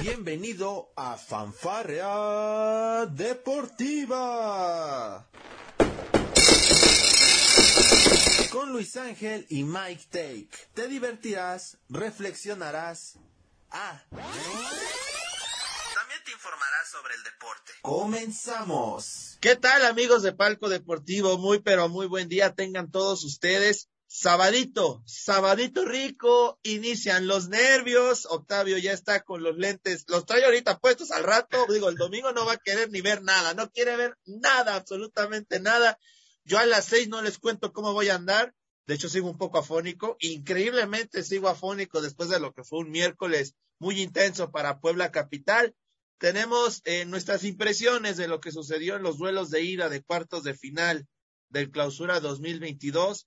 Bienvenido a Fanfarea Deportiva. Con Luis Ángel y Mike Take. Te divertirás, reflexionarás. Ah. También te informarás sobre el deporte. Comenzamos. ¿Qué tal amigos de Palco Deportivo? Muy pero muy buen día tengan todos ustedes. Sabadito, sabadito rico, inician los nervios, Octavio ya está con los lentes, los trae ahorita puestos al rato, digo, el domingo no va a querer ni ver nada, no quiere ver nada, absolutamente nada. Yo a las seis no les cuento cómo voy a andar, de hecho sigo un poco afónico, increíblemente sigo afónico después de lo que fue un miércoles muy intenso para Puebla Capital. Tenemos eh, nuestras impresiones de lo que sucedió en los duelos de ida de cuartos de final del clausura 2022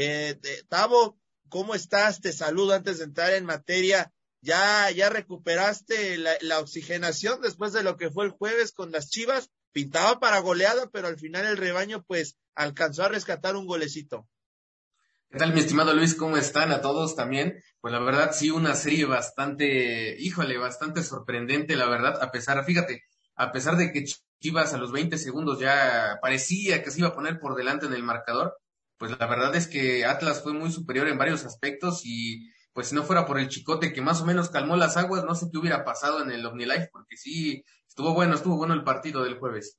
eh, Tavo, ¿cómo estás? Te saludo antes de entrar en materia. ¿Ya, ya recuperaste la, oxigenación después de lo que fue el jueves con las Chivas? Pintaba para goleada, pero al final el rebaño pues alcanzó a rescatar un golecito. ¿Qué tal, mi estimado Luis? ¿Cómo están a todos también? Pues la verdad, sí, una serie bastante, híjole, bastante sorprendente, la verdad, a pesar, fíjate, a pesar de que Chivas a los 20 segundos ya parecía que se iba a poner por delante en el marcador, pues la verdad es que Atlas fue muy superior en varios aspectos y pues si no fuera por el chicote que más o menos calmó las aguas, no sé qué hubiera pasado en el OmniLife, porque sí, estuvo bueno, estuvo bueno el partido del jueves.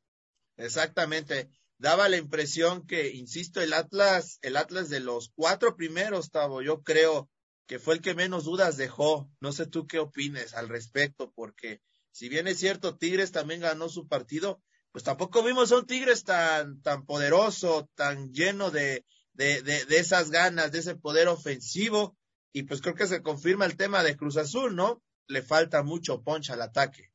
Exactamente. Daba la impresión que, insisto, el Atlas, el Atlas de los cuatro primeros, Tavo, yo creo que fue el que menos dudas dejó. No sé tú qué opines al respecto, porque si bien es cierto, Tigres también ganó su partido, pues tampoco vimos a un Tigres tan, tan poderoso, tan lleno de, de, de, de, esas ganas, de ese poder ofensivo. Y pues creo que se confirma el tema de Cruz Azul, ¿no? Le falta mucho poncha al ataque.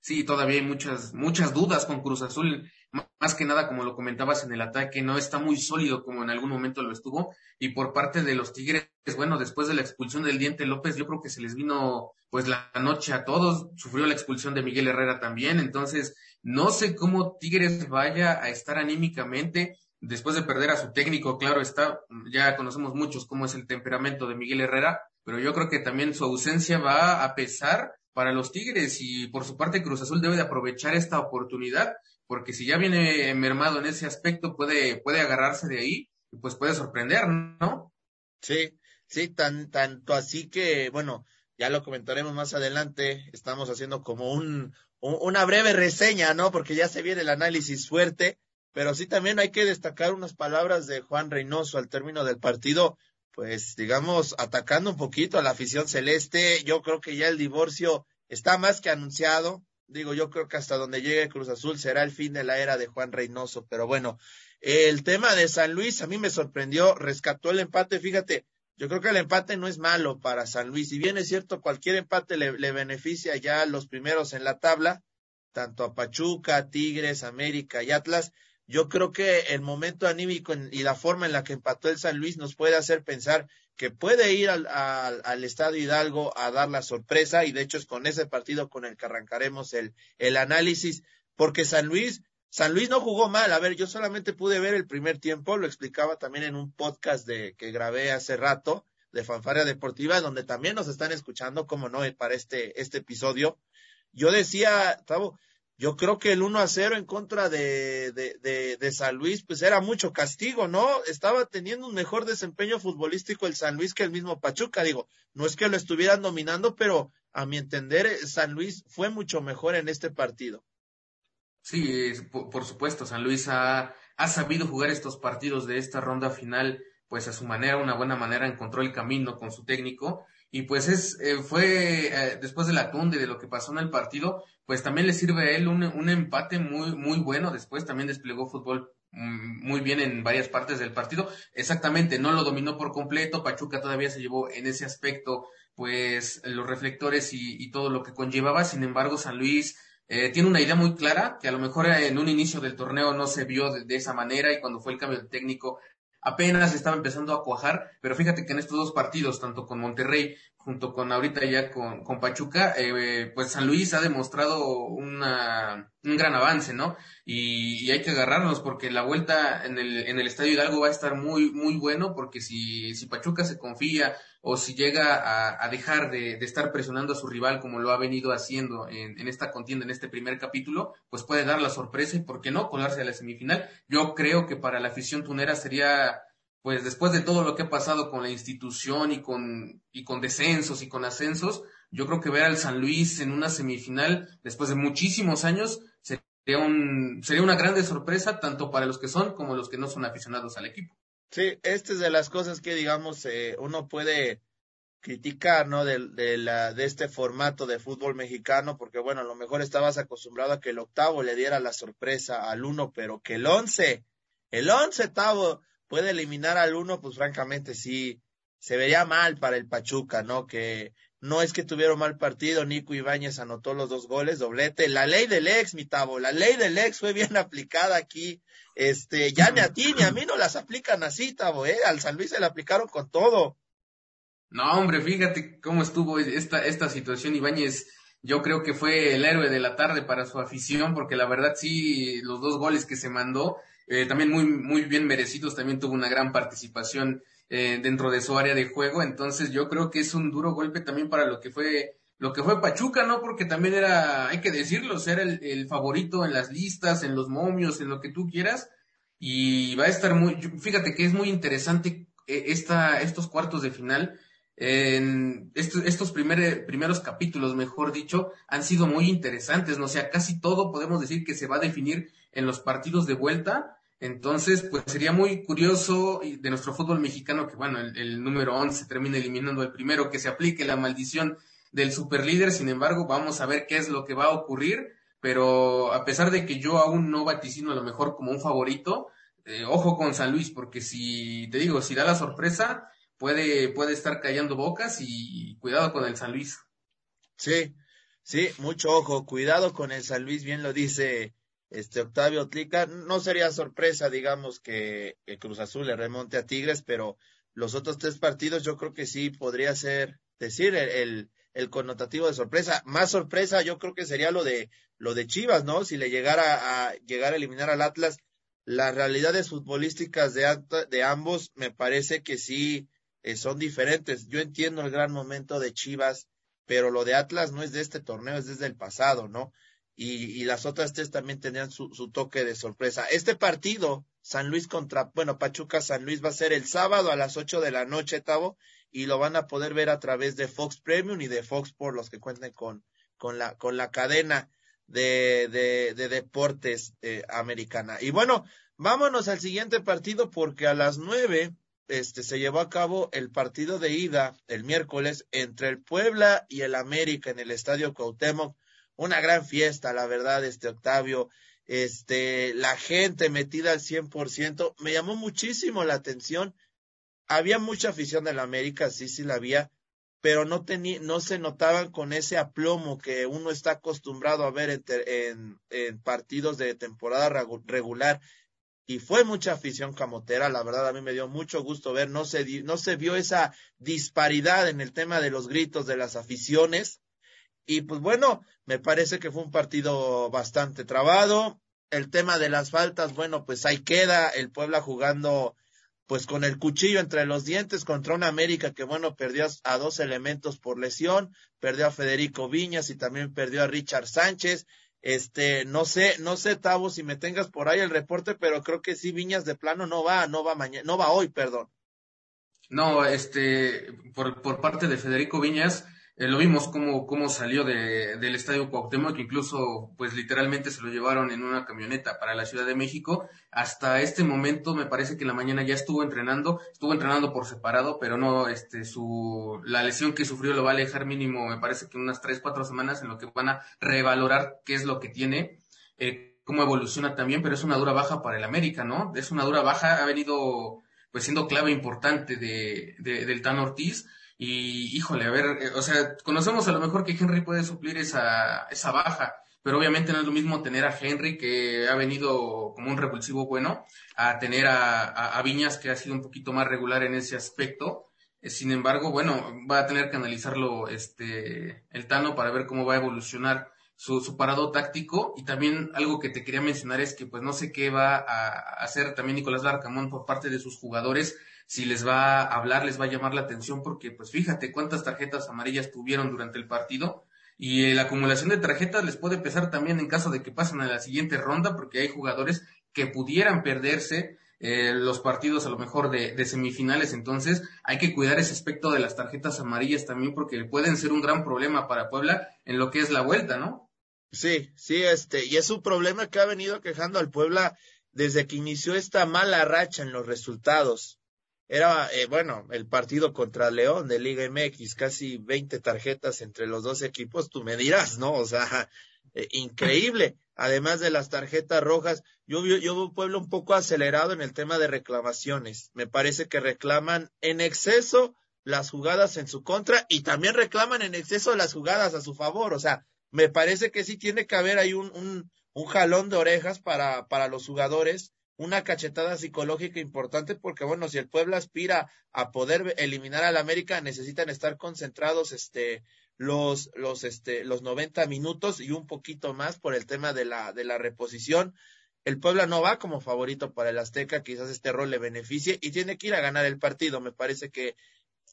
Sí, todavía hay muchas, muchas dudas con Cruz Azul más que nada, como lo comentabas en el ataque, no está muy sólido como en algún momento lo estuvo. Y por parte de los Tigres, bueno, después de la expulsión del Diente López, yo creo que se les vino pues la noche a todos. Sufrió la expulsión de Miguel Herrera también. Entonces, no sé cómo Tigres vaya a estar anímicamente después de perder a su técnico. Claro está, ya conocemos muchos cómo es el temperamento de Miguel Herrera, pero yo creo que también su ausencia va a pesar para los Tigres y por su parte Cruz Azul debe de aprovechar esta oportunidad porque si ya viene mermado en ese aspecto, puede, puede agarrarse de ahí y pues puede sorprender, ¿no? Sí, sí, tan, tanto así que, bueno, ya lo comentaremos más adelante, estamos haciendo como un, una breve reseña, ¿no? Porque ya se viene el análisis fuerte, pero sí también hay que destacar unas palabras de Juan Reynoso al término del partido, pues digamos, atacando un poquito a la afición celeste, yo creo que ya el divorcio está más que anunciado, Digo, yo creo que hasta donde llegue Cruz Azul será el fin de la era de Juan Reynoso, pero bueno, el tema de San Luis a mí me sorprendió, rescató el empate, fíjate, yo creo que el empate no es malo para San Luis, si bien es cierto, cualquier empate le, beneficia ya a los primeros en la tabla, tanto a Pachuca, Tigres, América y Atlas, yo creo que el momento anímico y la forma en la que empató el San Luis nos puede hacer pensar que puede ir al, al, al, Hidalgo a dar la sorpresa y de hecho es con ese partido con el que arrancaremos el, el análisis, porque San Luis, San Luis no jugó mal, a ver, yo solamente pude ver el primer tiempo, lo explicaba también en un podcast de, que grabé hace rato de Fanfaria Deportiva, donde también nos están escuchando, como no, para este, este episodio. Yo decía, Tavo, yo creo que el 1 a 0 en contra de, de, de, de, San Luis, pues era mucho castigo, ¿no? Estaba teniendo un mejor desempeño futbolístico el San Luis que el mismo Pachuca. Digo, no es que lo estuvieran dominando, pero a mi entender, eh, San Luis fue mucho mejor en este partido. Sí, por, supuesto, San Luis ha, ha sabido jugar estos partidos de esta ronda final, pues a su manera, una buena manera, encontró el camino con su técnico y pues es, eh, fue eh, después de la tunde de lo que pasó en el partido, pues también le sirve a él un, un empate muy, muy bueno. Después también desplegó fútbol mm, muy bien en varias partes del partido. Exactamente, no lo dominó por completo. Pachuca todavía se llevó en ese aspecto, pues, los reflectores y, y todo lo que conllevaba. Sin embargo, San Luis eh, tiene una idea muy clara que a lo mejor en un inicio del torneo no se vio de, de esa manera y cuando fue el cambio de técnico apenas estaba empezando a cuajar, pero fíjate que en estos dos partidos, tanto con Monterrey junto con ahorita ya con, con Pachuca, eh, pues San Luis ha demostrado una, un gran avance, ¿no? Y, hay que agarrarnos porque la vuelta en el, en el Estadio Hidalgo va a estar muy, muy bueno porque si, si Pachuca se confía o si llega a, a dejar de, de, estar presionando a su rival como lo ha venido haciendo en, en esta contienda, en este primer capítulo, pues puede dar la sorpresa y, ¿por qué no?, colarse a la semifinal. Yo creo que para la afición tunera sería pues después de todo lo que ha pasado con la institución y con, y con descensos y con ascensos, yo creo que ver al San Luis en una semifinal después de muchísimos años sería, un, sería una grande sorpresa tanto para los que son como los que no son aficionados al equipo. Sí, esta es de las cosas que, digamos, eh, uno puede criticar, ¿no? De, de, la, de este formato de fútbol mexicano, porque, bueno, a lo mejor estabas acostumbrado a que el octavo le diera la sorpresa al uno, pero que el once, el once, Tavo, puede eliminar al uno, pues francamente sí, se vería mal para el Pachuca, ¿no? Que no es que tuvieron mal partido, Nico Ibáñez anotó los dos goles, doblete. La ley del ex, mi tabo, la ley del ex fue bien aplicada aquí. Este, ya ni a ti ni a mí no las aplican así, tabo, ¿eh? Al San Luis se la aplicaron con todo. No, hombre, fíjate cómo estuvo esta, esta situación. Ibáñez, yo creo que fue el héroe de la tarde para su afición, porque la verdad sí, los dos goles que se mandó, eh, también muy, muy bien merecidos, también tuvo una gran participación eh, dentro de su área de juego, entonces yo creo que es un duro golpe también para lo que fue lo que fue Pachuca, ¿no? Porque también era, hay que decirlo, era el, favorito en las listas, en los momios, en lo que tú quieras, y va a estar muy, fíjate que es muy interesante eh, esta, estos cuartos de final, en estos, estos primeros capítulos, mejor dicho, han sido muy interesantes, ¿no? O sea, casi todo podemos decir que se va a definir en los partidos de vuelta. Entonces, pues sería muy curioso de nuestro fútbol mexicano que, bueno, el, número 11 termina eliminando el primero, que se aplique la maldición del superlíder. Sin embargo, vamos a ver qué es lo que va a ocurrir. Pero a pesar de que yo aún no vaticino a lo mejor como un favorito, eh, ojo con San Luis, porque si te digo, si da la sorpresa, puede, puede estar callando bocas y cuidado con el San Luis. Sí, sí, mucho ojo, cuidado con el San Luis, bien lo dice este Octavio Tlica. No sería sorpresa, digamos, que Cruz Azul le remonte a Tigres, pero los otros tres partidos yo creo que sí podría ser, decir, el, el, connotativo de sorpresa. Más sorpresa yo creo que sería lo de, lo de Chivas, ¿no? Si le llegara a llegar a eliminar al Atlas, las realidades futbolísticas de, de ambos me parece que sí eh, son diferentes. Yo entiendo el gran momento de Chivas, pero lo de Atlas no es de este torneo, es desde el pasado, ¿no? Y, las otras tres también tenían su, toque de sorpresa. Este partido, San Luis contra, bueno, Pachuca San Luis va a ser el sábado a las ocho de la noche, Tavo, y lo van a poder ver a través de Fox Premium y de Fox por los que cuenten con, con la, con la cadena de, de, de deportes eh, americana. Y bueno, vámonos al siguiente partido porque a las nueve este, se llevó a cabo el partido de ida el miércoles entre el Puebla y el América en el Estadio Cuauhtémoc una gran fiesta, la verdad, este Octavio, este, la gente metida al 100%, me llamó muchísimo la atención. Había mucha afición de la América, sí, sí la había, pero no tenía, no se notaban con ese aplomo que uno está acostumbrado a ver en, en, en partidos de temporada regular. Y fue mucha afición camotera, la verdad a mí me dio mucho gusto ver, no se, no se vio esa disparidad en el tema de los gritos de las aficiones, y pues bueno, me parece que fue un partido bastante trabado. El tema de las faltas, bueno, pues ahí queda el Puebla jugando pues con el cuchillo entre los dientes contra una América que bueno, perdió a dos elementos por lesión, perdió a Federico Viñas y también perdió a Richard Sánchez. Este, no sé, no sé, Tavo, si me tengas por ahí el reporte, pero creo que sí, Viñas de plano no va, no va mañana, no va hoy, perdón. No, este, por, por parte de Federico Viñas, eh, lo vimos cómo, cómo salió de, del estadio Cuauhtémoc, incluso pues literalmente se lo llevaron en una camioneta para la Ciudad de México. Hasta este momento me parece que en la mañana ya estuvo entrenando, estuvo entrenando por separado, pero no, este, su, la lesión que sufrió lo va a alejar mínimo, me parece que unas tres, cuatro semanas en lo que van a revalorar qué es lo que tiene, eh, cómo evoluciona también, pero es una dura baja para el América, ¿no? Es una dura baja, ha venido pues siendo clave importante de, de del Tan Ortiz y híjole, a ver, eh, o sea, conocemos a lo mejor que Henry puede suplir esa, esa baja, pero obviamente no es lo mismo tener a Henry, que ha venido como un repulsivo bueno, a tener a, a, Viñas, que ha sido un poquito más regular en ese aspecto. Sin embargo, bueno, va a tener que analizarlo este, el Tano para ver cómo va a evolucionar su, su, parado táctico. Y también algo que te quería mencionar es que pues no sé qué va a hacer también Nicolás Larcamón por parte de sus jugadores, si les va a hablar, les va a llamar la atención, porque pues fíjate cuántas tarjetas amarillas tuvieron durante el partido. Y eh, la acumulación de tarjetas les puede pesar también en caso de que pasen a la siguiente ronda, porque hay jugadores que pudieran perderse eh, los partidos a lo mejor de, de, semifinales. Entonces hay que cuidar ese aspecto de las tarjetas amarillas también porque pueden ser un gran problema para Puebla en lo que es la vuelta, ¿no? Sí, sí, este, y es un problema que ha venido quejando al Puebla desde que inició esta mala racha en los resultados. Era, eh, bueno, el partido contra León de Liga MX, casi 20 tarjetas entre los dos equipos, tú me dirás, ¿no? O sea, eh, increíble. Además de las tarjetas rojas, yo veo, yo veo un pueblo un poco acelerado en el tema de reclamaciones. Me parece que reclaman en exceso las jugadas en su contra y también reclaman en exceso las jugadas a su favor. O sea, me parece que sí tiene que haber ahí un, un, un jalón de orejas para, para los jugadores, una cachetada psicológica importante, porque bueno, si el pueblo aspira a poder eliminar al América, necesitan estar concentrados, este, los, los, este, los 90 minutos y un poquito más por el tema de la, de la reposición. El Puebla no va como favorito para el Azteca, quizás este rol le beneficie y tiene que ir a ganar el partido. Me parece que,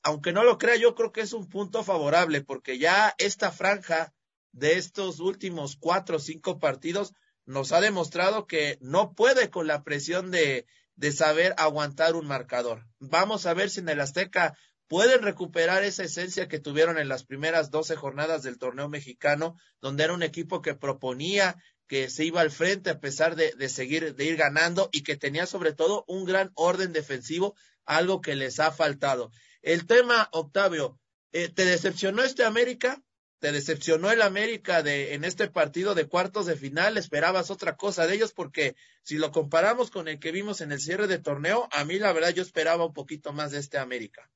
aunque no lo crea, yo creo que es un punto favorable porque ya esta franja de estos últimos cuatro o cinco partidos nos ha demostrado que no puede con la presión de, de saber aguantar un marcador. Vamos a ver si en el Azteca pueden recuperar esa esencia que tuvieron en las primeras doce jornadas del torneo mexicano, donde era un equipo que proponía, que se iba al frente a pesar de, de, seguir, de ir ganando y que tenía sobre todo un gran orden defensivo, algo que les ha faltado. El tema, Octavio, eh, ¿te decepcionó este América? ¿Te decepcionó el América de, en este partido de cuartos de final? ¿Esperabas otra cosa de ellos? Porque si lo comparamos con el que vimos en el cierre de torneo, a mí la verdad yo esperaba un poquito más de este América.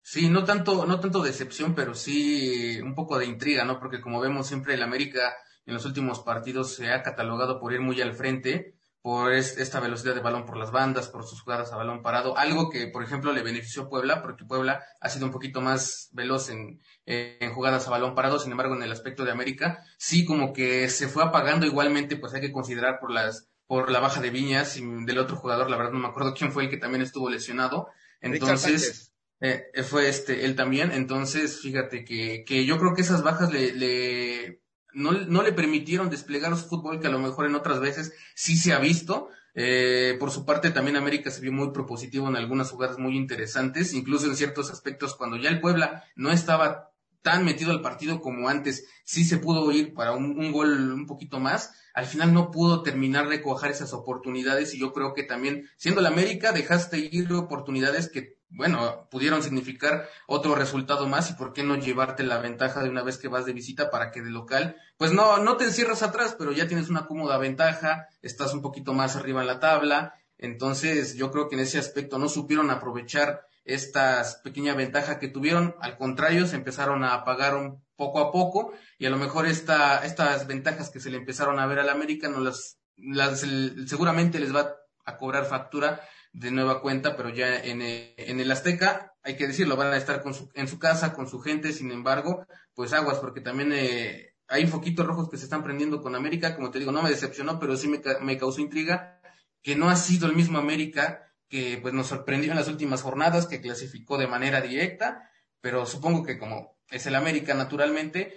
Sí, no tanto, no tanto decepción, pero sí un poco de intriga, ¿no? Porque como vemos siempre el América en los últimos partidos se ha catalogado por ir muy al frente, por esta velocidad de balón por las bandas, por sus jugadas a balón parado, algo que, por ejemplo, le benefició a Puebla, porque Puebla ha sido un poquito más veloz en, en jugadas a balón parado, sin embargo, en el aspecto de América, sí como que se fue apagando igualmente, pues hay que considerar por las, por la baja de Viñas y del otro jugador, la verdad no me acuerdo quién fue el que también estuvo lesionado, entonces eh, fue este, él también. Entonces, fíjate que, que yo creo que esas bajas le, le no, no, le permitieron desplegar su fútbol que a lo mejor en otras veces sí se ha visto. Eh, por su parte, también América se vio muy propositivo en algunas jugadas muy interesantes, incluso en ciertos aspectos cuando ya el Puebla no estaba tan metido al partido como antes, sí se pudo ir para un, un gol un poquito más. Al final no pudo terminar de cojar esas oportunidades y yo creo que también, siendo la América, dejaste ir oportunidades que bueno, pudieron significar otro resultado más y por qué no llevarte la ventaja de una vez que vas de visita para que de local, pues no, no te encierras atrás, pero ya tienes una cómoda ventaja, estás un poquito más arriba en la tabla, entonces yo creo que en ese aspecto no supieron aprovechar estas pequeña ventaja que tuvieron, al contrario, se empezaron a apagar un poco a poco y a lo mejor esta, estas ventajas que se le empezaron a ver al América no las, las seguramente les va a cobrar factura de nueva cuenta, pero ya en, eh, en el Azteca, hay que decirlo, van a estar con su, en su casa, con su gente, sin embargo, pues aguas, porque también eh, hay foquitos rojos que se están prendiendo con América, como te digo, no me decepcionó, pero sí me, me causó intriga, que no ha sido el mismo América que pues nos sorprendió en las últimas jornadas, que clasificó de manera directa, pero supongo que como es el América naturalmente,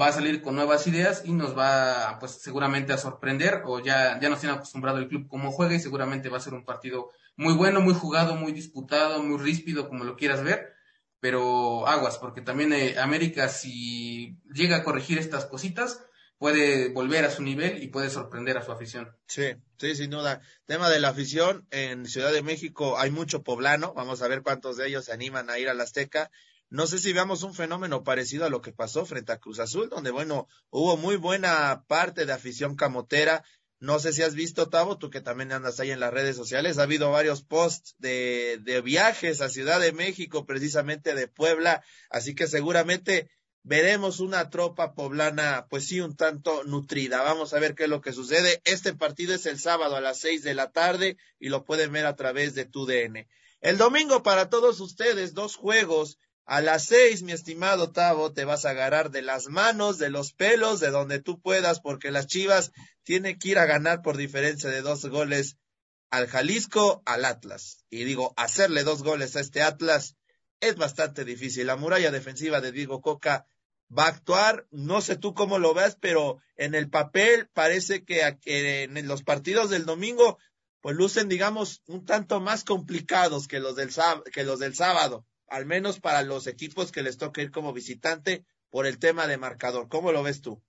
va a salir con nuevas ideas y nos va pues seguramente a sorprender o ya, ya nos tiene acostumbrado el club como juega y seguramente va a ser un partido muy bueno, muy jugado, muy disputado, muy ríspido, como lo quieras ver, pero aguas, porque también eh, América si llega a corregir estas cositas, puede volver a su nivel y puede sorprender a su afición. Sí, sí, sin duda. Tema de la afición, en Ciudad de México hay mucho poblano, vamos a ver cuántos de ellos se animan a ir a la Azteca. No sé si veamos un fenómeno parecido a lo que pasó frente a Cruz Azul, donde, bueno, hubo muy buena parte de afición camotera, no sé si has visto, Tavo, tú que también andas ahí en las redes sociales, ha habido varios posts de, de viajes a Ciudad de México, precisamente de Puebla, así que seguramente veremos una tropa poblana, pues sí, un tanto nutrida. Vamos a ver qué es lo que sucede. Este partido es el sábado a las seis de la tarde y lo pueden ver a través de tu DN. El domingo para todos ustedes, dos juegos. A las seis, mi estimado Tavo, te vas a agarrar de las manos, de los pelos, de donde tú puedas, porque las Chivas tienen que ir a ganar por diferencia de dos goles al Jalisco, al Atlas. Y digo, hacerle dos goles a este Atlas es bastante difícil. La muralla defensiva de Diego Coca va a actuar, no sé tú cómo lo ves, pero en el papel parece que en los partidos del domingo pues lucen, digamos, un tanto más complicados que los del, que los del sábado, al menos para los equipos que les toca ir como visitante por el tema de marcador. ¿Cómo lo ves tú?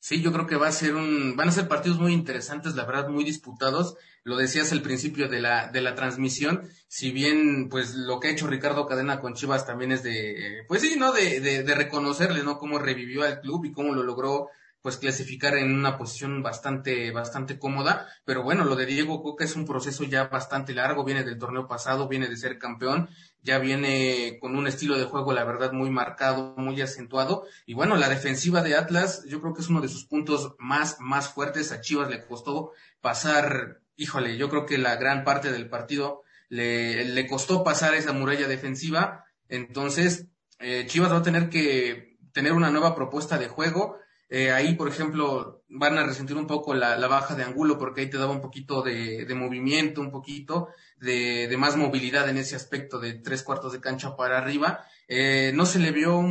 Sí, yo creo que va a ser un, van a ser partidos muy interesantes, la verdad, muy disputados. Lo decías al principio de la, de la transmisión, si bien, pues, lo que ha hecho Ricardo Cadena con Chivas también es de, pues sí, ¿no? De, de, de reconocerle, ¿no? Cómo revivió al club y cómo lo logró pues clasificar en una posición bastante, bastante cómoda. Pero bueno, lo de Diego Coca es un proceso ya bastante largo, viene del torneo pasado, viene de ser campeón, ya viene con un estilo de juego, la verdad, muy marcado, muy acentuado. Y bueno, la defensiva de Atlas, yo creo que es uno de sus puntos más, más fuertes. A Chivas le costó pasar, híjole, yo creo que la gran parte del partido le, le costó pasar esa muralla defensiva. Entonces, eh, Chivas va a tener que tener una nueva propuesta de juego eh, ahí, por ejemplo, van a resentir un poco la, baja de ángulo porque ahí te daba un poquito de, movimiento, un poquito de, más movilidad en ese aspecto de tres cuartos de cancha para arriba. Eh, no se le vio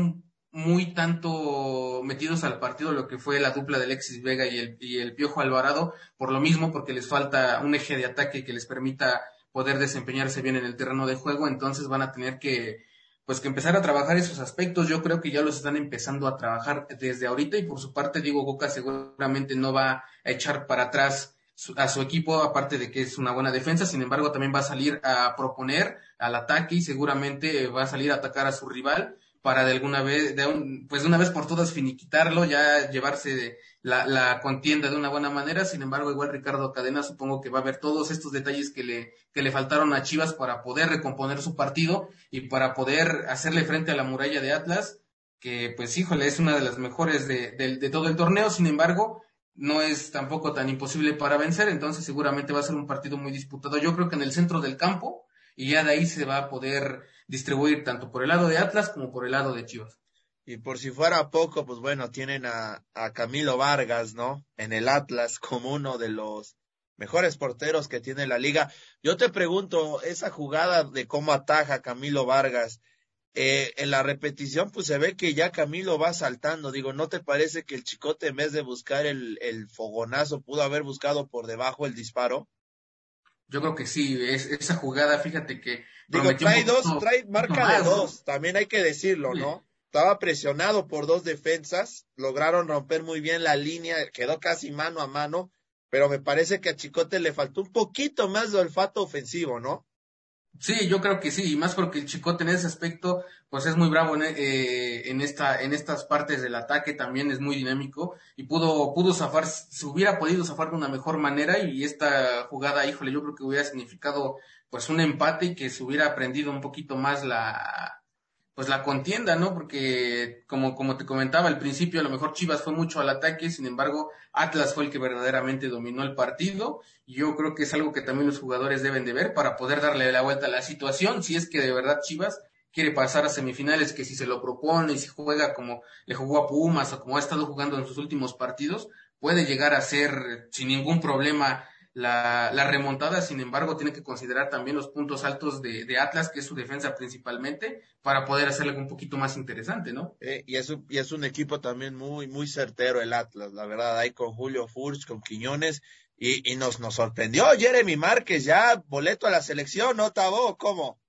muy tanto metidos al partido lo que fue la dupla de Alexis Vega y el, y el Piojo Alvarado, por lo mismo, porque les falta un eje de ataque que les permita poder desempeñarse bien en el terreno de juego, entonces van a tener que pues que empezar a trabajar esos aspectos. Yo creo que ya los están empezando a trabajar desde ahorita y por su parte Diego Boca seguramente no va a echar para atrás a su equipo, aparte de que es una buena defensa, sin embargo también va a salir a proponer al ataque y seguramente va a salir a atacar a su rival para de alguna vez, de un, pues de una vez por todas finiquitarlo, ya llevarse la, la, contienda de una buena manera. Sin embargo, igual Ricardo Cadena supongo que va a ver todos estos detalles que le, que le faltaron a Chivas para poder recomponer su partido y para poder hacerle frente a la muralla de Atlas, que pues híjole, es una de las mejores de, de, de todo el torneo. Sin embargo, no es tampoco tan imposible para vencer, entonces seguramente va a ser un partido muy disputado. Yo creo que en el centro del campo, y ya de ahí se va a poder distribuir tanto por el lado de Atlas como por el lado de Chivas. Y por si fuera poco, pues bueno, tienen a, a Camilo Vargas, ¿no? En el Atlas como uno de los mejores porteros que tiene la liga. Yo te pregunto, esa jugada de cómo ataja Camilo Vargas, eh, en la repetición, pues se ve que ya Camilo va saltando. Digo, ¿no te parece que el chicote en vez de buscar el, el fogonazo pudo haber buscado por debajo el disparo? Yo creo que sí, es, esa jugada, fíjate que... Digo, trae dos, trae marca de dos, también hay que decirlo, ¿no? Estaba presionado por dos defensas, lograron romper muy bien la línea, quedó casi mano a mano, pero me parece que a Chicote le faltó un poquito más de olfato ofensivo, ¿no? Sí, yo creo que sí, y más porque el Chicote en ese aspecto, pues es muy bravo en, eh, en, esta, en estas partes del ataque, también es muy dinámico, y pudo, pudo zafar, se hubiera podido zafar de una mejor manera, y esta jugada, híjole, yo creo que hubiera significado pues un empate y que se hubiera aprendido un poquito más la, pues la contienda, ¿no? Porque como, como te comentaba al principio, a lo mejor Chivas fue mucho al ataque, sin embargo, Atlas fue el que verdaderamente dominó el partido. Y yo creo que es algo que también los jugadores deben de ver para poder darle la vuelta a la situación, si es que de verdad Chivas quiere pasar a semifinales, que si se lo propone y si juega como le jugó a Pumas o como ha estado jugando en sus últimos partidos, puede llegar a ser sin ningún problema la, la, remontada, sin embargo, tiene que considerar también los puntos altos de, Atlas, que es su defensa principalmente, para poder hacerle un poquito más interesante, ¿no? Eh, y, es un, y es un equipo también muy, muy certero el Atlas, la verdad, ahí con Julio Furch, con Quiñones, y, y nos, nos sorprendió Jeremy Márquez, ya boleto a la selección, ¿no, Tabo? ¿Cómo?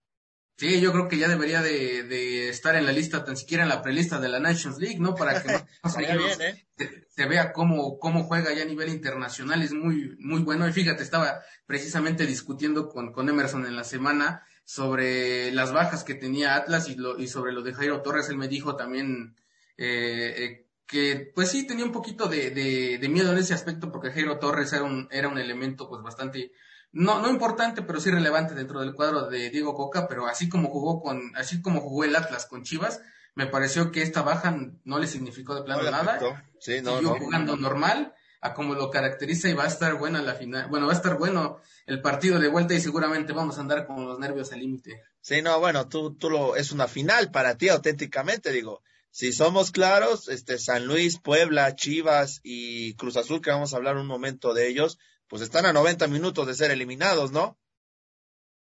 Sí, yo creo que ya debería de, de, estar en la lista, tan siquiera en la prelista de la Nations League, ¿no? Para que ¿eh? se, vea cómo, cómo juega ya a nivel internacional, es muy, muy bueno. Y fíjate, estaba precisamente discutiendo con, con Emerson en la semana sobre las bajas que tenía Atlas y, lo, y sobre lo de Jairo Torres. Él me dijo también eh, eh, que, pues sí, tenía un poquito de, de, de, miedo en ese aspecto porque Jairo Torres era un, era un elemento pues bastante no, no importante, pero sí relevante dentro del cuadro de Diego Coca, pero así como jugó con, así como jugó el Atlas con Chivas, me pareció que esta baja no le significó de plano nada. Sí, no, Siguió jugando normal. a como lo caracteriza y va a estar buena la final. Bueno, va a estar bueno el partido de vuelta y seguramente vamos a andar con los nervios al límite. Sí, no, bueno, tú, tú lo, es una final para ti auténticamente, digo. Si somos claros, este San Luis, Puebla, Chivas y Cruz Azul, que vamos a hablar un momento de ellos, pues están a 90 minutos de ser eliminados, ¿no?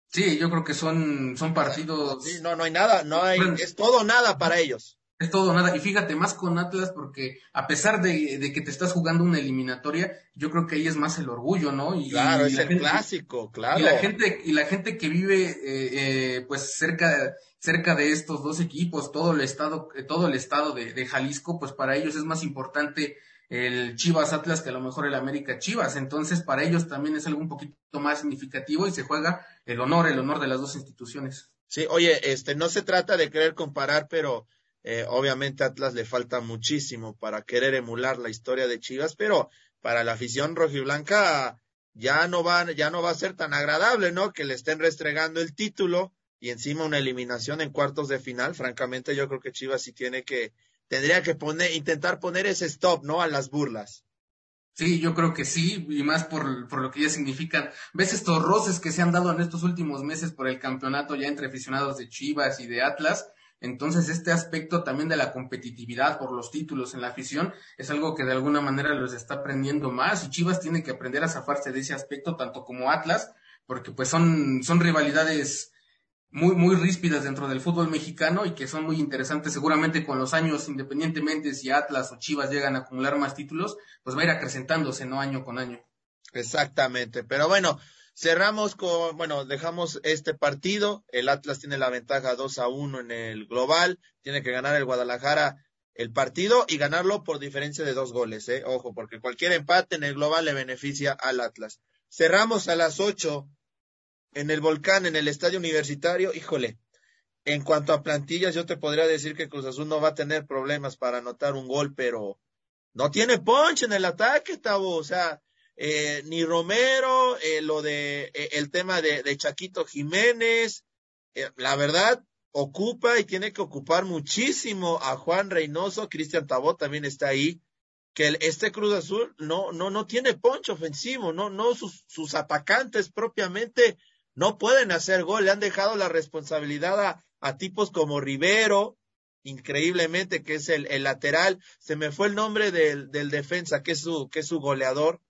Sí, yo creo que son, son partidos. Sí, no, no hay nada, no hay, es todo nada para ellos. Es todo nada. Y fíjate, más con Atlas, porque a pesar de, de, que te estás jugando una eliminatoria, yo creo que ahí es más el orgullo, ¿no? Y, claro, es el clásico, claro. Y la gente, y la gente que vive, eh, eh, pues cerca, cerca de estos dos equipos, todo el estado, todo el estado de, de Jalisco, pues para ellos es más importante el Chivas Atlas que a lo mejor el América Chivas. Entonces, para ellos también es algo un poquito más significativo y se juega el honor, el honor de las dos instituciones. Sí, oye, este, no se trata de querer comparar, pero eh, obviamente Atlas le falta muchísimo para querer emular la historia de Chivas, pero para la afición rojiblanca ya no va, ya no va a ser tan agradable, ¿no? Que le estén restregando el título y encima una eliminación en cuartos de final. Francamente, yo creo que Chivas sí tiene que, tendría que poner, intentar poner ese stop, ¿no? A las burlas. Sí, yo creo que sí, y más por, por lo que ya significan. ¿Ves estos roces que se han dado en estos últimos meses por el campeonato ya entre aficionados de Chivas y de Atlas? Entonces, este aspecto también de la competitividad por los títulos en la afición es algo que de alguna manera los está aprendiendo más y Chivas tiene que aprender a zafarse de ese aspecto, tanto como Atlas, porque pues son, son rivalidades muy, muy ríspidas dentro del fútbol mexicano y que son muy interesantes. Seguramente con los años, independientemente si Atlas o Chivas llegan a acumular más títulos, pues va a ir acrecentándose, ¿no? Año con año. Exactamente. Pero bueno, Cerramos con, bueno, dejamos este partido. El Atlas tiene la ventaja 2 a 1 en el global. Tiene que ganar el Guadalajara el partido y ganarlo por diferencia de dos goles, ¿eh? Ojo, porque cualquier empate en el global le beneficia al Atlas. Cerramos a las 8 en el Volcán, en el estadio universitario. Híjole, en cuanto a plantillas, yo te podría decir que Cruz Azul no va a tener problemas para anotar un gol, pero no tiene punch en el ataque, Tabo. O sea, eh, ni Romero, eh, lo de eh, el tema de, Chaquito Jiménez, eh, la verdad ocupa y tiene que ocupar muchísimo a Juan Reynoso, Cristian Tabot también está ahí, que este Cruz Azul no, no, no tiene poncho ofensivo, no, no, sus, sus atacantes propiamente no pueden hacer gol, le han dejado la responsabilidad a, a tipos como Rivero, increíblemente, que es el, el, lateral, se me fue el nombre del, del defensa, que es su, que es su goleador,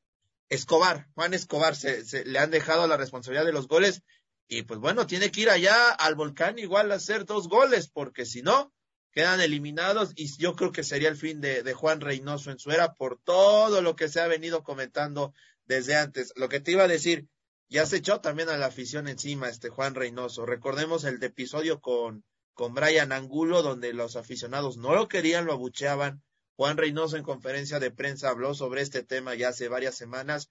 Escobar, Juan Escobar, se, le han dejado la responsabilidad de los goles. Y pues bueno, tiene que ir allá al volcán igual a hacer dos goles, porque si no, quedan eliminados. Y yo creo que sería el fin de, de, Juan Reynoso en su era por todo lo que se ha venido comentando desde antes. Lo que te iba a decir, ya se echó también a la afición encima este Juan Reynoso. Recordemos el episodio con, con Brian Angulo, donde los aficionados no lo querían, lo abucheaban, Juan Reynoso en conferencia de prensa habló sobre este tema ya hace varias semanas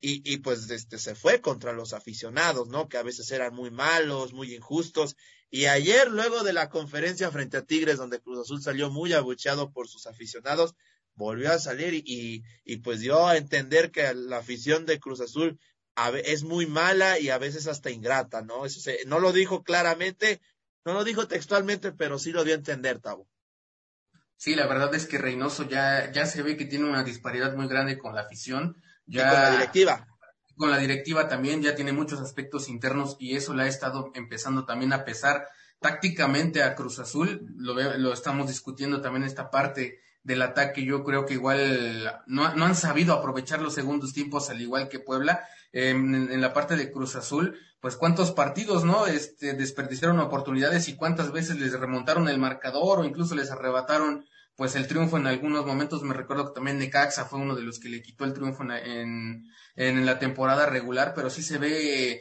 y, y pues este, se fue contra los aficionados, ¿no? Que a veces eran muy malos, muy injustos. Y ayer, luego de la conferencia frente a Tigres, donde Cruz Azul salió muy abucheado por sus aficionados, volvió a salir y, y, y pues dio a entender que la afición de Cruz Azul es muy mala y a veces hasta ingrata, ¿no? Eso se, no lo dijo claramente, no lo dijo textualmente, pero sí lo dio a entender, Tavo. Sí, la verdad es que Reynoso ya, ya se ve que tiene una disparidad muy grande con la afición. Ya, y con la directiva. Con la directiva también ya tiene muchos aspectos internos y eso le ha estado empezando también a pesar tácticamente a Cruz Azul. Lo, lo estamos discutiendo también esta parte del ataque. Yo creo que igual no, no han sabido aprovechar los segundos tiempos al igual que Puebla. En, la parte de Cruz Azul, pues cuántos partidos, ¿no? Este, desperdiciaron oportunidades y cuántas veces les remontaron el marcador o incluso les arrebataron pues el triunfo en algunos momentos. Me recuerdo que también Necaxa fue uno de los que le quitó el triunfo en, en, en la temporada regular, pero sí se ve,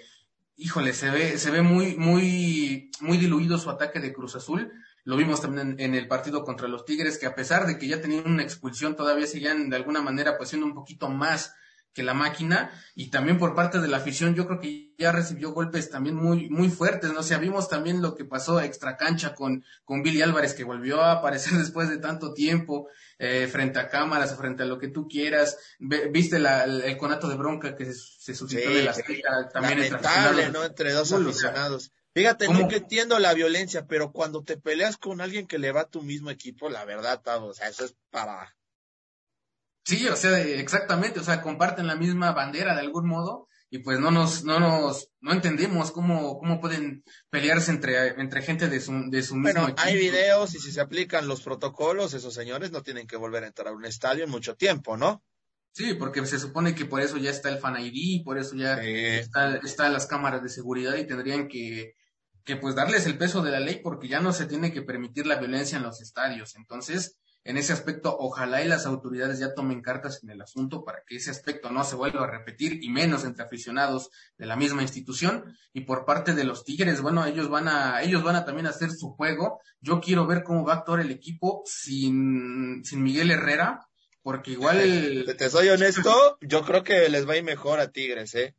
híjole, se ve, se ve muy, muy, muy diluido su ataque de Cruz Azul. Lo vimos también en, en, el partido contra los Tigres, que a pesar de que ya tenían una expulsión, todavía seguían de alguna manera pues siendo un poquito más que la máquina y también por parte de la afición yo creo que ya recibió golpes también muy muy fuertes no o sea vimos también lo que pasó a extra cancha con con Billy Álvarez que volvió a aparecer después de tanto tiempo eh, frente a cámaras frente a lo que tú quieras. Viste la, el, el, conato de bronca que se, se suscitó sí, de la seca, también entre, no entre dos aficionados. Fíjate, ¿Cómo? no entiendo la violencia, pero cuando te peleas con alguien que le va a tu mismo equipo, la verdad, o sea, eso es para Sí, o sea, exactamente, o sea, comparten la misma bandera de algún modo y pues no nos, no nos, no entendemos cómo, cómo pueden pelearse entre, entre gente de su, de su mismo Bueno, hay videos y si se aplican los protocolos, esos señores no tienen que volver a entrar a un estadio en mucho tiempo, ¿no? Sí, porque se supone que por eso ya está el Fan ID, por eso ya está, están las cámaras de seguridad y tendrían que, que pues darles el peso de la ley porque ya no se tiene que permitir la violencia en los estadios. Entonces, en ese aspecto, ojalá y las autoridades ya tomen cartas en el asunto para que ese aspecto no se vuelva a repetir y menos entre aficionados de la misma institución. Y por parte de los Tigres, bueno, ellos van a, ellos van a también hacer su juego. Yo quiero ver cómo va a actuar el equipo sin, sin Miguel Herrera, porque igual. Te soy honesto, yo creo que les va a ir mejor a Tigres, ¿eh?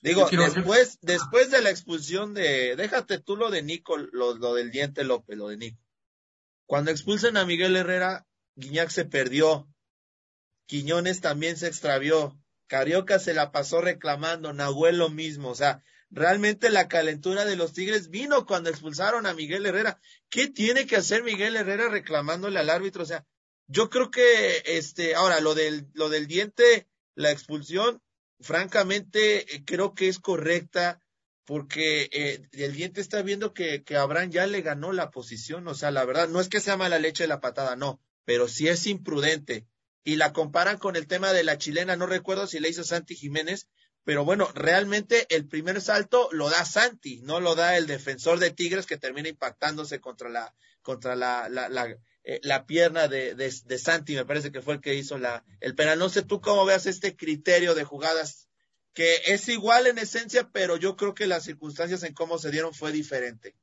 Digo, después, después de la expulsión de, déjate tú lo de Nico, lo, lo del diente López, lo de Nico. Cuando expulsan a Miguel Herrera, Guiñac se perdió. Quiñones también se extravió. Carioca se la pasó reclamando, Nahuel lo mismo. O sea, realmente la calentura de los Tigres vino cuando expulsaron a Miguel Herrera. ¿Qué tiene que hacer Miguel Herrera reclamándole al árbitro? O sea, yo creo que, este, ahora, lo del, lo del diente, la expulsión, francamente, eh, creo que es correcta porque eh, el diente está viendo que, que Abraham ya le ganó la posición, o sea, la verdad, no es que sea mala leche la patada, no, pero sí es imprudente. Y la comparan con el tema de la chilena, no recuerdo si le hizo Santi Jiménez, pero bueno, realmente el primer salto lo da Santi, no lo da el defensor de Tigres que termina impactándose contra la, contra la, la, la, eh, la pierna de, de, de, Santi, me parece que fue el que hizo la, el penal. No sé tú cómo veas este criterio de jugadas que es igual en esencia, pero yo creo que las circunstancias en cómo se dieron fue diferente.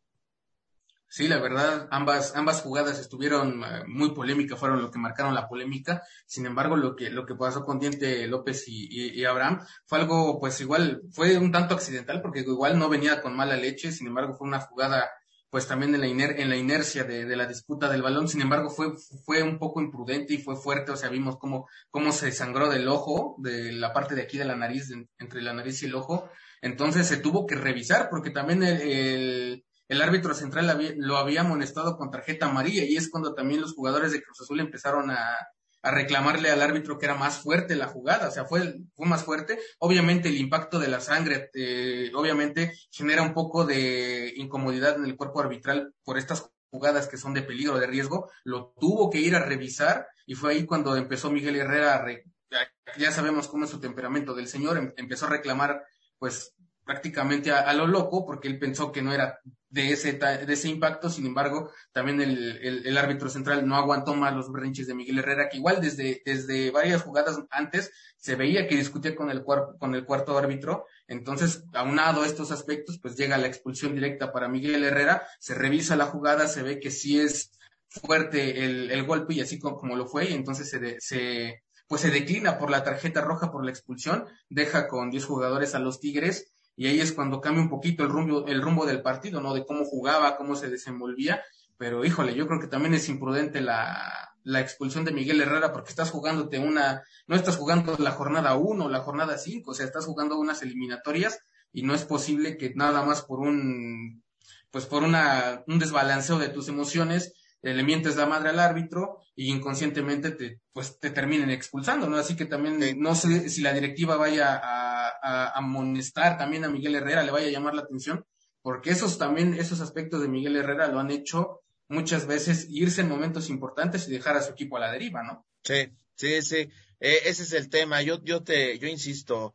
Sí, la verdad, ambas, ambas jugadas estuvieron eh, muy polémicas, fueron lo que marcaron la polémica. Sin embargo, lo que, lo que pasó con Diente López y, y, Abraham fue algo, pues igual, fue un tanto accidental, porque igual no venía con mala leche, sin embargo, fue una jugada pues también en la, iner en la inercia de, de, la disputa del balón. Sin embargo, fue, fue un poco imprudente y fue fuerte. O sea, vimos cómo, cómo se sangró del ojo, de la parte de aquí de la nariz, entre la nariz y el ojo. Entonces se tuvo que revisar porque también el, el, el árbitro central había, lo había amonestado con tarjeta amarilla y es cuando también los jugadores de Cruz Azul empezaron a, a reclamarle al árbitro que era más fuerte la jugada, o sea, fue, fue más fuerte. Obviamente el impacto de la sangre, eh, obviamente genera un poco de incomodidad en el cuerpo arbitral por estas jugadas que son de peligro, de riesgo, lo tuvo que ir a revisar y fue ahí cuando empezó Miguel Herrera a, ya sabemos cómo es su temperamento del señor, em, empezó a reclamar pues prácticamente a, lo loco porque él pensó que no era de ese, de ese impacto. Sin embargo, también el, el, árbitro central no aguantó más los berrinches de Miguel Herrera, que igual desde, desde varias jugadas antes se veía que discutía con el, con el cuarto árbitro. Entonces, aunado a estos aspectos, pues llega la expulsión directa para Miguel Herrera, se revisa la jugada, se ve que sí es fuerte el, el golpe y así como, como lo fue, y entonces se, se, pues se declina por la tarjeta roja por la expulsión, deja con 10 jugadores a los Tigres y ahí es cuando cambia un poquito el rumbo, el rumbo del partido, ¿no? De cómo jugaba, cómo se desenvolvía, pero híjole, yo creo que también es imprudente la, la expulsión de Miguel Herrera porque estás jugándote una, no estás jugando la jornada 1 o la jornada 5, o sea, estás jugando unas eliminatorias y no es posible que nada más por un, pues por una, un desbalanceo de tus emociones, le mientes la madre al árbitro y inconscientemente te, pues te terminen expulsando, ¿no? Así que también no sé si la directiva vaya a, a, amonestar también a Miguel Herrera, le vaya a llamar la atención, porque esos también, esos aspectos de Miguel Herrera lo han hecho muchas veces irse en momentos importantes y dejar a su equipo a la deriva, ¿no? Sí, sí, sí. Eh, ese es el tema. Yo, yo te, yo insisto,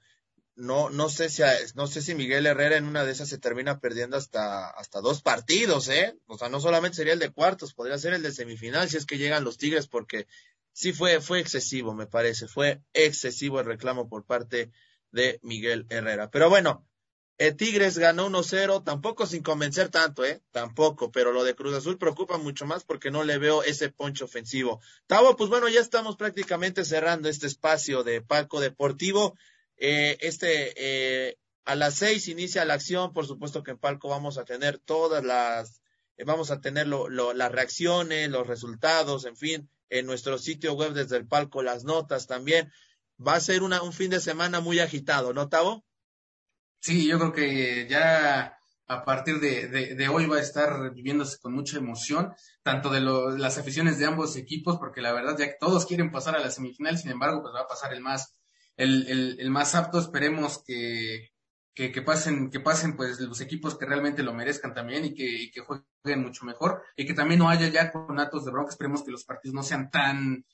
no, no sé si, no sé si Miguel Herrera en una de esas se termina perdiendo hasta, hasta dos partidos, ¿eh? O sea, no solamente sería el de cuartos, podría ser el de semifinal si es que llegan los Tigres, porque sí fue, fue excesivo, me parece, fue excesivo el reclamo por parte de Miguel Herrera. Pero bueno, el Tigres ganó 1-0, tampoco sin convencer tanto, ¿eh? Tampoco, pero lo de Cruz Azul preocupa mucho más porque no le veo ese poncho ofensivo. Tavo, pues bueno, ya estamos prácticamente cerrando este espacio de palco deportivo. Eh, este, eh, a las seis inicia la acción, por supuesto que en palco vamos a tener todas las, eh, vamos a tener lo, las reacciones, los resultados, en fin, en nuestro sitio web desde el palco, las notas también. Va a ser una, un fin de semana muy agitado, ¿no, Tavo? Sí, yo creo que ya a partir de, de, hoy va a estar viviéndose con mucha emoción, tanto de las aficiones de ambos equipos, porque la verdad ya que todos quieren pasar a la semifinal, sin embargo, pues va a pasar el más, el, el, el más apto. Esperemos que, que, que, pasen, que pasen pues los equipos que realmente lo merezcan también y que, y que jueguen mucho mejor y que también no haya ya conatos de bronca. Esperemos que los partidos no sean tan,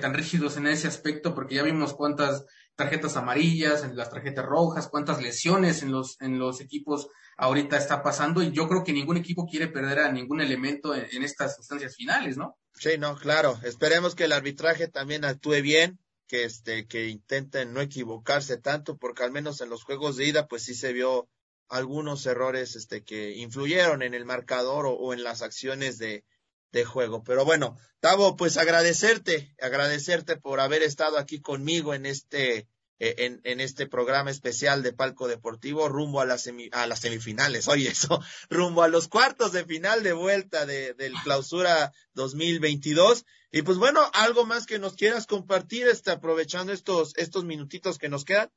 tan rígidos en ese aspecto, porque ya vimos cuántas tarjetas amarillas, en las tarjetas rojas, cuántas lesiones en los, en los equipos ahorita está pasando y yo creo que ningún equipo quiere perder a ningún elemento en, estas instancias finales, ¿no? Sí, no, claro. Esperemos que el arbitraje también actúe bien, que este, que intenten no equivocarse tanto, porque al menos en los juegos de ida, pues sí se vio algunos errores este, que influyeron en el marcador o en las acciones de, de juego. Pero bueno, Tavo, pues agradecerte, agradecerte por haber estado aquí conmigo en este, eh, en, en este programa especial de Palco Deportivo rumbo a las, a las semifinales, oye eso, rumbo a los cuartos de final de vuelta de, del clausura 2022. Y pues bueno, algo más que nos quieras compartir, este, aprovechando estos, estos minutitos que nos quedan.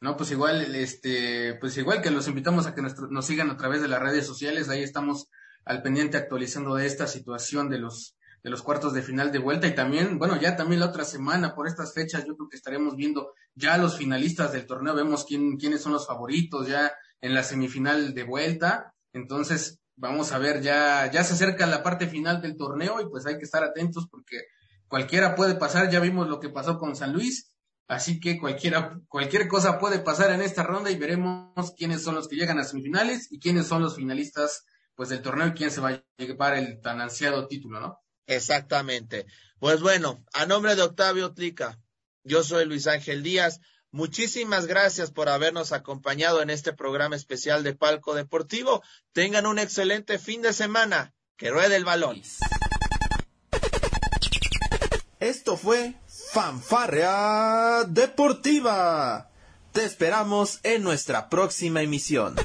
No, pues igual, este, pues igual que los invitamos a que nos, nos sigan a través de las redes sociales, ahí estamos al pendiente actualizando de esta situación de los de los cuartos de final de vuelta y también, bueno, ya también la otra semana por estas fechas yo creo que estaremos viendo ya los finalistas del torneo, vemos quién, quiénes son los favoritos ya en la semifinal de vuelta, entonces vamos a ver, ya, ya se acerca la parte final del torneo y pues hay que estar atentos porque cualquiera puede pasar, ya vimos lo que pasó con San Luis, así que cualquiera, cualquier cosa puede pasar en esta ronda y veremos quiénes son los que llegan a semifinales y quiénes son los finalistas pues del torneo y quién se va a llevar el tan ansiado título, ¿no? Exactamente. Pues bueno, a nombre de Octavio Tlica, yo soy Luis Ángel Díaz. Muchísimas gracias por habernos acompañado en este programa especial de Palco Deportivo. Tengan un excelente fin de semana. Que ruede el balón. Esto fue Fanfarrea Deportiva. Te esperamos en nuestra próxima emisión.